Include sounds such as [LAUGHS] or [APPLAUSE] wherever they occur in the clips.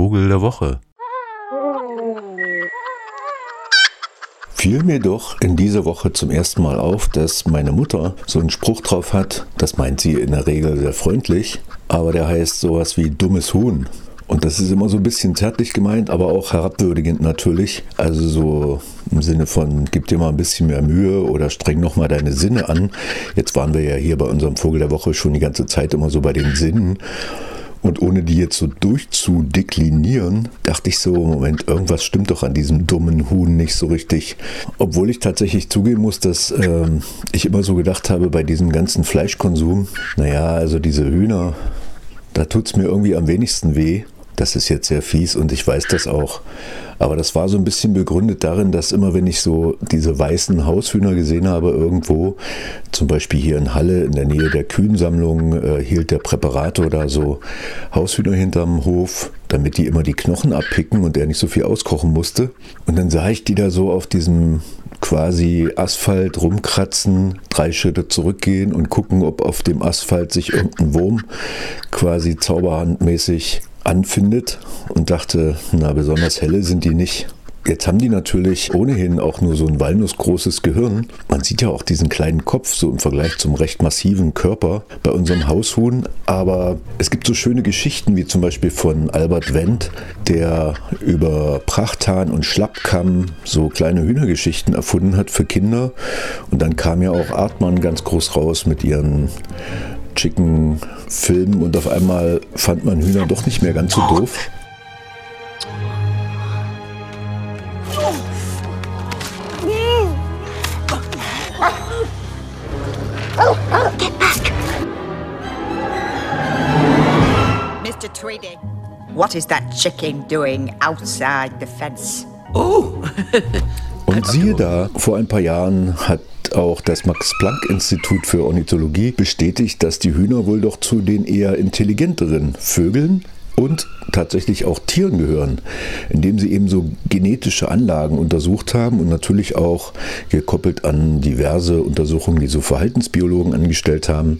Vogel der Woche. Fiel mir doch in dieser Woche zum ersten Mal auf, dass meine Mutter so einen Spruch drauf hat, das meint sie in der Regel sehr freundlich, aber der heißt sowas wie dummes Huhn. Und das ist immer so ein bisschen zärtlich gemeint, aber auch herabwürdigend natürlich. Also so im Sinne von, gib dir mal ein bisschen mehr Mühe oder streng nochmal deine Sinne an. Jetzt waren wir ja hier bei unserem Vogel der Woche schon die ganze Zeit immer so bei den Sinnen. Und ohne die jetzt so durchzudeklinieren, dachte ich so, Moment, irgendwas stimmt doch an diesem dummen Huhn nicht so richtig. Obwohl ich tatsächlich zugeben muss, dass ähm, ich immer so gedacht habe, bei diesem ganzen Fleischkonsum, naja, also diese Hühner, da tut es mir irgendwie am wenigsten weh. Das ist jetzt sehr fies und ich weiß das auch. Aber das war so ein bisschen begründet darin, dass immer, wenn ich so diese weißen Haushühner gesehen habe irgendwo, zum Beispiel hier in Halle in der Nähe der Kühnsammlung, äh, hielt der Präparator da so Haushühner hinterm Hof, damit die immer die Knochen abpicken und er nicht so viel auskochen musste. Und dann sah ich die da so auf diesem quasi Asphalt rumkratzen, drei Schritte zurückgehen und gucken, ob auf dem Asphalt sich irgendein Wurm quasi zauberhandmäßig anfindet und dachte, na, besonders helle sind die nicht. Jetzt haben die natürlich ohnehin auch nur so ein walnussgroßes Gehirn. Man sieht ja auch diesen kleinen Kopf so im Vergleich zum recht massiven Körper bei unserem Haushuhn. Aber es gibt so schöne Geschichten wie zum Beispiel von Albert Wendt, der über Prachthahn und Schlappkamm so kleine Hühnergeschichten erfunden hat für Kinder. Und dann kam ja auch Artmann ganz groß raus mit ihren schicken Filmen und auf einmal fand man Hühner doch nicht mehr ganz so doof. Get back! Mr. Tweedy, what is that chicken doing outside the fence? Oh! [LAUGHS] Und siehe da, vor ein paar Jahren hat auch das Max-Planck-Institut für Ornithologie bestätigt, dass die Hühner wohl doch zu den eher intelligenteren Vögeln und tatsächlich auch Tieren gehören, indem sie eben so genetische Anlagen untersucht haben und natürlich auch gekoppelt an diverse Untersuchungen, die so Verhaltensbiologen angestellt haben,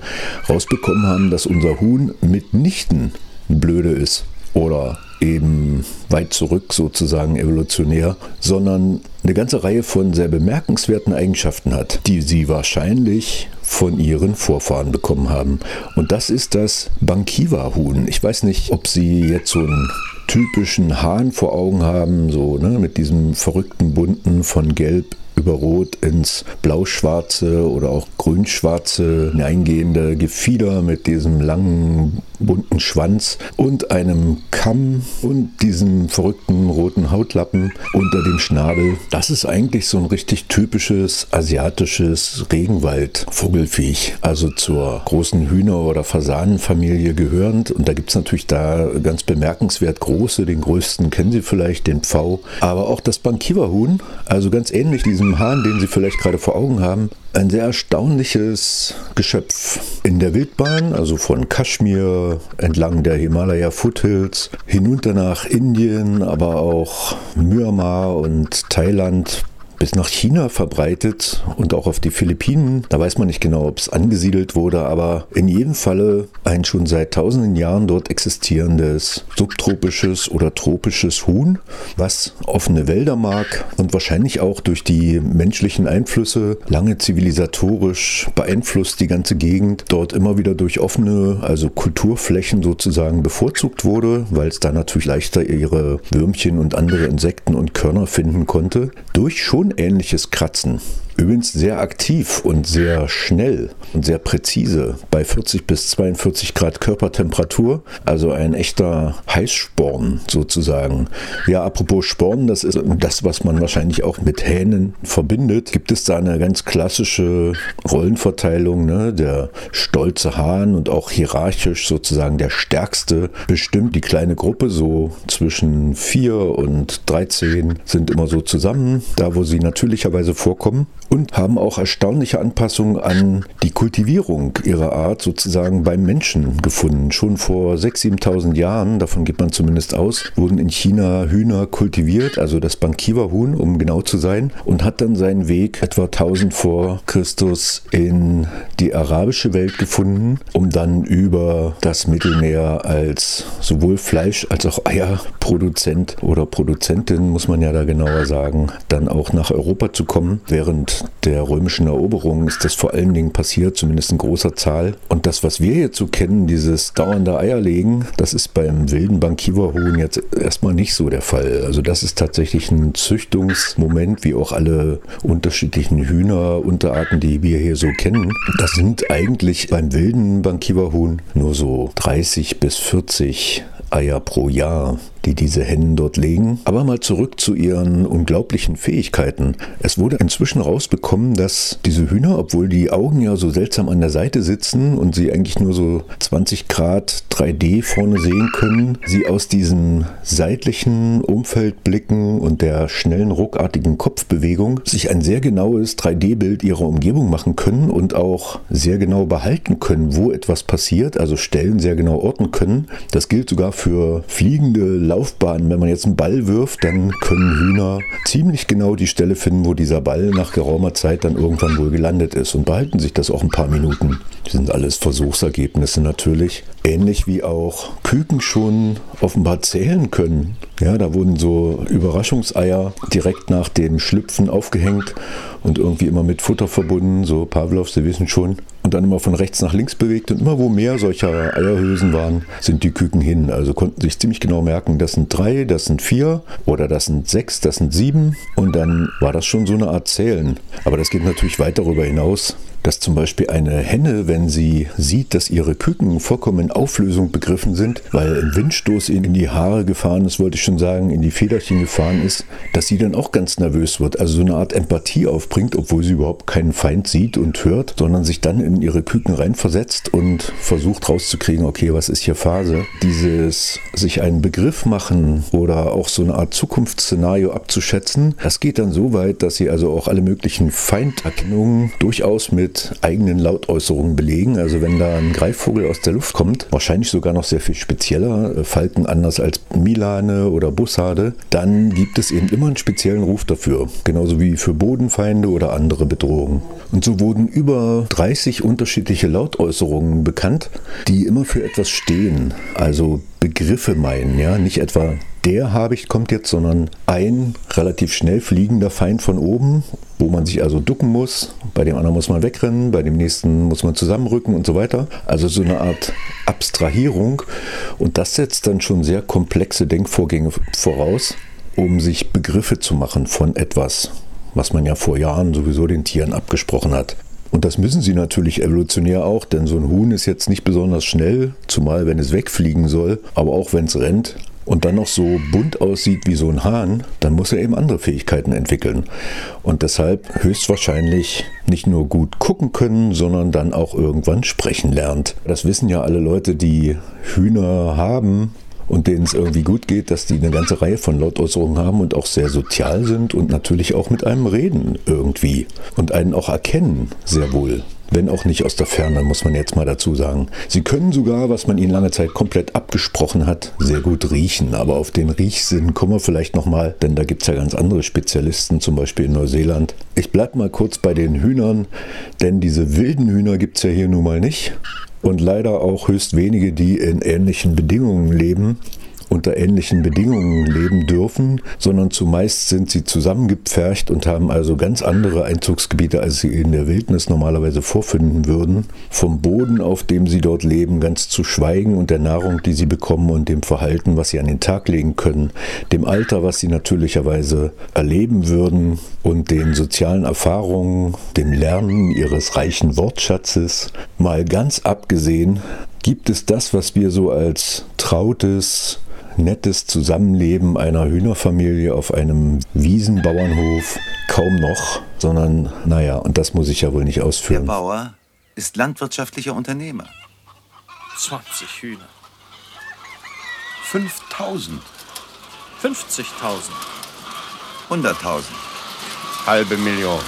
rausbekommen haben, dass unser Huhn mitnichten blöde ist oder eben weit zurück sozusagen evolutionär, sondern eine ganze Reihe von sehr bemerkenswerten Eigenschaften hat, die sie wahrscheinlich von ihren Vorfahren bekommen haben. Und das ist das Bankiva-Huhn. Ich weiß nicht, ob Sie jetzt so einen typischen Hahn vor Augen haben, so ne, mit diesem verrückten bunten von Gelb über Rot ins Blau-Schwarze oder auch Grün-Schwarze hineingehende Gefieder mit diesem langen bunten Schwanz und einem Kamm und diesem verrückten roten Hautlappen unter dem Schnabel. Das ist eigentlich so ein richtig typisches asiatisches Regenwald-Vogelfiech, also zur großen Hühner- oder Fasanenfamilie gehörend. Und da gibt es natürlich da ganz bemerkenswert große, den größten kennen Sie vielleicht, den Pfau, aber auch das Bankiva-Huhn, also ganz ähnlich diesem Hahn, den Sie vielleicht gerade vor Augen haben, ein sehr erstaunliches Geschöpf. In der Wildbahn, also von Kaschmir entlang der Himalaya Foothills, hinunter nach Indien, aber auch Myanmar und Thailand bis nach China verbreitet und auch auf die Philippinen. Da weiß man nicht genau, ob es angesiedelt wurde, aber in jedem Falle ein schon seit tausenden Jahren dort existierendes subtropisches oder tropisches Huhn, was offene Wälder mag und wahrscheinlich auch durch die menschlichen Einflüsse lange zivilisatorisch beeinflusst die ganze Gegend, dort immer wieder durch offene, also Kulturflächen sozusagen bevorzugt wurde, weil es da natürlich leichter ihre Würmchen und andere Insekten und Körner finden konnte. Durch schon ähnliches Kratzen. Übrigens sehr aktiv und sehr schnell und sehr präzise bei 40 bis 42 Grad Körpertemperatur. Also ein echter Heißsporn sozusagen. Ja, apropos Sporn, das ist das, was man wahrscheinlich auch mit Hähnen verbindet. Gibt es da eine ganz klassische Rollenverteilung? Ne? Der stolze Hahn und auch hierarchisch sozusagen der stärkste bestimmt die kleine Gruppe. So zwischen 4 und 13 sind immer so zusammen, da wo sie natürlicherweise vorkommen. Und haben auch erstaunliche Anpassungen an die Kultivierung ihrer Art sozusagen beim Menschen gefunden. Schon vor 6.000, 7.000 Jahren, davon geht man zumindest aus, wurden in China Hühner kultiviert, also das Bankiwa-Huhn, um genau zu sein, und hat dann seinen Weg etwa 1000 vor Christus in die arabische Welt gefunden, um dann über das Mittelmeer als sowohl Fleisch als auch Eierproduzent oder Produzentin, muss man ja da genauer sagen, dann auch nach Europa zu kommen. Während der römischen Eroberung ist das vor allen Dingen passiert, zumindest in großer Zahl. Und das, was wir so kennen, dieses dauernde Eierlegen, das ist beim wilden Bankiwa-Huhn jetzt erstmal nicht so der Fall. Also das ist tatsächlich ein Züchtungsmoment, wie auch alle unterschiedlichen Hühnerunterarten, die wir hier so kennen. Das sind eigentlich beim wilden Bankiwa-Huhn nur so 30 bis 40 Eier pro Jahr die diese Hennen dort legen. Aber mal zurück zu ihren unglaublichen Fähigkeiten. Es wurde inzwischen rausbekommen, dass diese Hühner, obwohl die Augen ja so seltsam an der Seite sitzen und sie eigentlich nur so 20 Grad 3D vorne sehen können, sie aus diesem seitlichen Umfeld blicken und der schnellen ruckartigen Kopfbewegung sich ein sehr genaues 3D-Bild ihrer Umgebung machen können und auch sehr genau behalten können, wo etwas passiert, also Stellen sehr genau orten können. Das gilt sogar für fliegende Laufbahn. Wenn man jetzt einen Ball wirft, dann können Hühner ziemlich genau die Stelle finden, wo dieser Ball nach geraumer Zeit dann irgendwann wohl gelandet ist und behalten sich das auch ein paar Minuten. Das sind alles Versuchsergebnisse natürlich. Ähnlich wie auch Küken schon offenbar zählen können. Ja, da wurden so Überraschungseier direkt nach dem Schlüpfen aufgehängt und irgendwie immer mit Futter verbunden, so Pavlov, Sie wissen schon. Und dann immer von rechts nach links bewegt und immer wo mehr solcher Eierhülsen waren, sind die Küken hin. Also konnten sich ziemlich genau merken, das sind drei, das sind vier oder das sind sechs, das sind sieben. Und dann war das schon so eine Art Zählen. Aber das geht natürlich weit darüber hinaus dass zum Beispiel eine Henne, wenn sie sieht, dass ihre Küken vollkommen in Auflösung begriffen sind, weil ein Windstoß ihnen in die Haare gefahren ist, wollte ich schon sagen, in die Federchen gefahren ist, dass sie dann auch ganz nervös wird. Also so eine Art Empathie aufbringt, obwohl sie überhaupt keinen Feind sieht und hört, sondern sich dann in ihre Küken reinversetzt und versucht rauszukriegen, okay, was ist hier Phase? Dieses sich einen Begriff machen oder auch so eine Art Zukunftsszenario abzuschätzen, das geht dann so weit, dass sie also auch alle möglichen Feinderkennungen durchaus mit mit eigenen Lautäußerungen belegen. Also wenn da ein Greifvogel aus der Luft kommt, wahrscheinlich sogar noch sehr viel spezieller, äh, Falken anders als Milane oder Bussarde, dann gibt es eben immer einen speziellen Ruf dafür. Genauso wie für Bodenfeinde oder andere Bedrohungen. Und so wurden über 30 unterschiedliche Lautäußerungen bekannt, die immer für etwas stehen. Also Begriffe meinen, ja, nicht etwa der Habicht kommt jetzt, sondern ein relativ schnell fliegender Feind von oben, wo man sich also ducken muss. Bei dem anderen muss man wegrennen, bei dem nächsten muss man zusammenrücken und so weiter. Also so eine Art Abstrahierung. Und das setzt dann schon sehr komplexe Denkvorgänge voraus, um sich Begriffe zu machen von etwas, was man ja vor Jahren sowieso den Tieren abgesprochen hat. Und das müssen sie natürlich evolutionär auch, denn so ein Huhn ist jetzt nicht besonders schnell, zumal wenn es wegfliegen soll, aber auch wenn es rennt und dann noch so bunt aussieht wie so ein Hahn, dann muss er eben andere Fähigkeiten entwickeln. Und deshalb höchstwahrscheinlich nicht nur gut gucken können, sondern dann auch irgendwann sprechen lernt. Das wissen ja alle Leute, die Hühner haben, und denen es irgendwie gut geht, dass die eine ganze Reihe von Lautäußerungen haben und auch sehr sozial sind und natürlich auch mit einem reden irgendwie und einen auch erkennen, sehr wohl. Wenn auch nicht aus der Ferne, muss man jetzt mal dazu sagen. Sie können sogar, was man ihnen lange Zeit komplett abgesprochen hat, sehr gut riechen. Aber auf den Riechsinn kommen wir vielleicht nochmal, denn da gibt es ja ganz andere Spezialisten, zum Beispiel in Neuseeland. Ich bleibe mal kurz bei den Hühnern, denn diese wilden Hühner gibt es ja hier nun mal nicht und leider auch höchst wenige, die in ähnlichen Bedingungen leben unter ähnlichen Bedingungen leben dürfen, sondern zumeist sind sie zusammengepfercht und haben also ganz andere Einzugsgebiete, als sie in der Wildnis normalerweise vorfinden würden. Vom Boden, auf dem sie dort leben, ganz zu schweigen und der Nahrung, die sie bekommen und dem Verhalten, was sie an den Tag legen können, dem Alter, was sie natürlicherweise erleben würden und den sozialen Erfahrungen, dem Lernen ihres reichen Wortschatzes, mal ganz abgesehen, gibt es das, was wir so als trautes, nettes Zusammenleben einer Hühnerfamilie auf einem Wiesenbauernhof kaum noch, sondern naja, und das muss ich ja wohl nicht ausführen. Der Bauer ist landwirtschaftlicher Unternehmer. 20 Hühner. 5000. 50.000. 100.000. Halbe Million.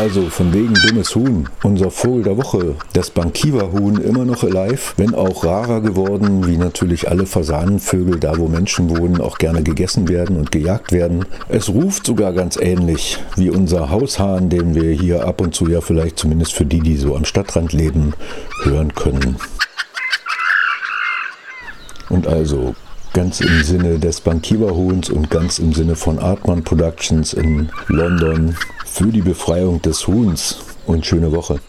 Also von wegen dummes Huhn. Unser Vogel der Woche, das Bankiva-Huhn, immer noch alive, wenn auch rarer geworden, wie natürlich alle Fasanenvögel, da wo Menschen wohnen, auch gerne gegessen werden und gejagt werden. Es ruft sogar ganz ähnlich wie unser Haushahn, den wir hier ab und zu ja vielleicht zumindest für die, die so am Stadtrand leben, hören können. Und also ganz im Sinne des Bankiva-Huhns und ganz im Sinne von Artman Productions in London für die Befreiung des Huhns und schöne Woche.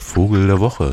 Vogel der Woche.